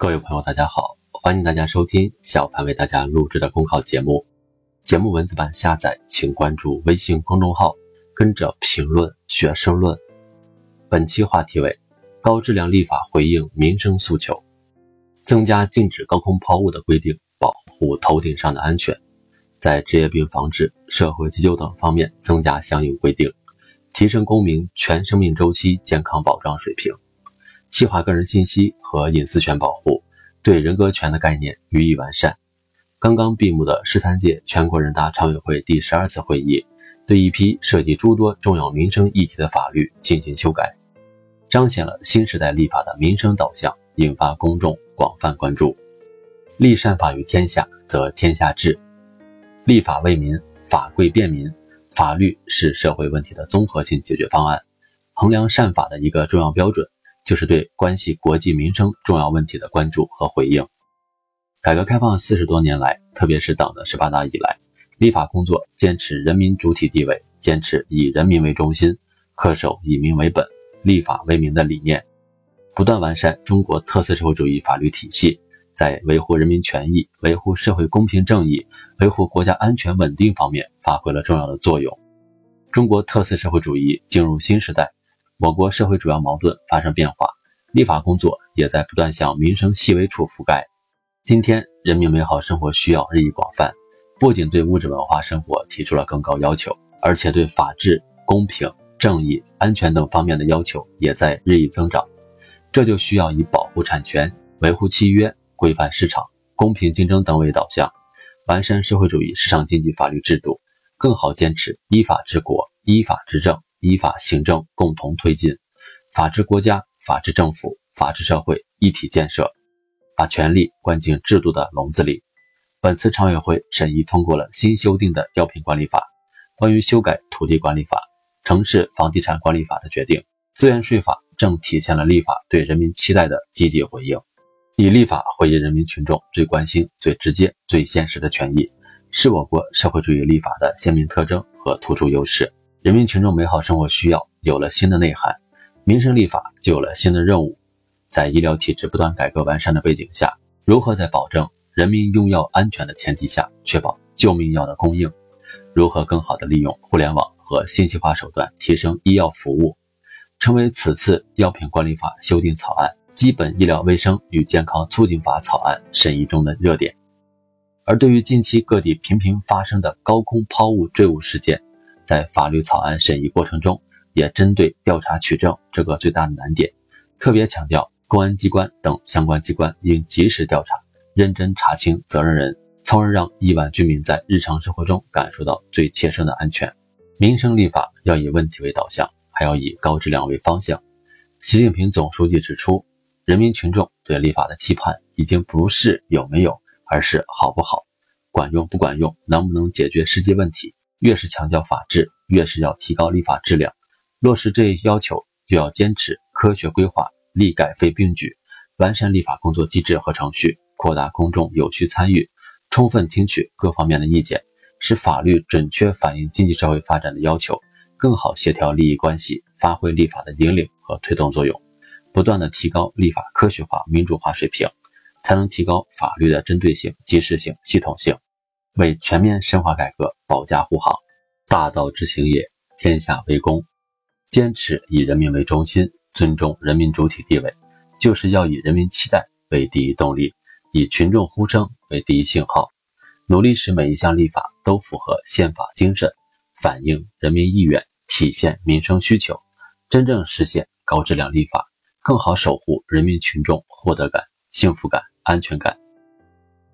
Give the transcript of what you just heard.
各位朋友，大家好，欢迎大家收听小凡为大家录制的公考节目。节目文字版下载，请关注微信公众号，跟着评论学申论。本期话题为高质量立法回应民生诉求，增加禁止高空抛物的规定，保护头顶上的安全，在职业病防治、社会急救等方面增加相应规定，提升公民全生命周期健康保障水平。细化个人信息和隐私权保护，对人格权的概念予以完善。刚刚闭幕的十三届全国人大常委会第十二次会议，对一批涉及诸多重要民生议题的法律进行修改，彰显了新时代立法的民生导向，引发公众广泛关注。立善法于天下，则天下治。立法为民，法贵便民，法律是社会问题的综合性解决方案，衡量善法的一个重要标准。就是对关系国计民生重要问题的关注和回应。改革开放四十多年来，特别是党的十八大以来，立法工作坚持人民主体地位，坚持以人民为中心，恪守以民为本、立法为民的理念，不断完善中国特色社会主义法律体系，在维护人民权益、维护社会公平正义、维护国家安全稳定方面发挥了重要的作用。中国特色社会主义进入新时代。我国社会主要矛盾发生变化，立法工作也在不断向民生细微处覆盖。今天，人民美好生活需要日益广泛，不仅对物质文化生活提出了更高要求，而且对法治、公平、正义、安全等方面的要求也在日益增长。这就需要以保护产权、维护契约、规范市场、公平竞争等为导向，完善社会主义市场经济法律制度，更好坚持依法治国、依法治政。依法行政共同推进法治国家、法治政府、法治社会一体建设，把权力关进制度的笼子里。本次常委会审议通过了新修订的药品管理法、关于修改土地管理法、城市房地产管理法的决定。资源税法正体现了立法对人民期待的积极回应。以立法回应人民群众最关心、最直接、最现实的权益，是我国社会主义立法的鲜明特征和突出优势。人民群众美好生活需要有了新的内涵，民生立法就有了新的任务。在医疗体制不断改革完善的背景下，如何在保证人民用药安全的前提下，确保救命药的供应？如何更好地利用互联网和信息化手段提升医药服务，成为此次药品管理法修订草案《基本医疗卫生与健康促进法》草案审议中的热点。而对于近期各地频频发生的高空抛物坠物事件，在法律草案审议过程中，也针对调查取证这个最大的难点，特别强调公安机关等相关机关应及时调查，认真查清责任人，从而让亿万居民在日常生活中感受到最切身的安全。民生立法要以问题为导向，还要以高质量为方向。习近平总书记指出，人民群众对立法的期盼已经不是有没有，而是好不好，管用不管用，能不能解决实际问题。越是强调法治，越是要提高立法质量。落实这一要求，就要坚持科学规划、立改废并举，完善立法工作机制和程序，扩大公众有序参与，充分听取各方面的意见，使法律准确反映经济社会发展的要求，更好协调利益关系，发挥立法的引领和推动作用，不断的提高立法科学化、民主化水平，才能提高法律的针对性、及时性、系统性。为全面深化改革保驾护航，大道之行也，天下为公。坚持以人民为中心，尊重人民主体地位，就是要以人民期待为第一动力，以群众呼声为第一信号，努力使每一项立法都符合宪法精神，反映人民意愿，体现民生需求，真正实现高质量立法，更好守护人民群众获得感、幸福感、安全感。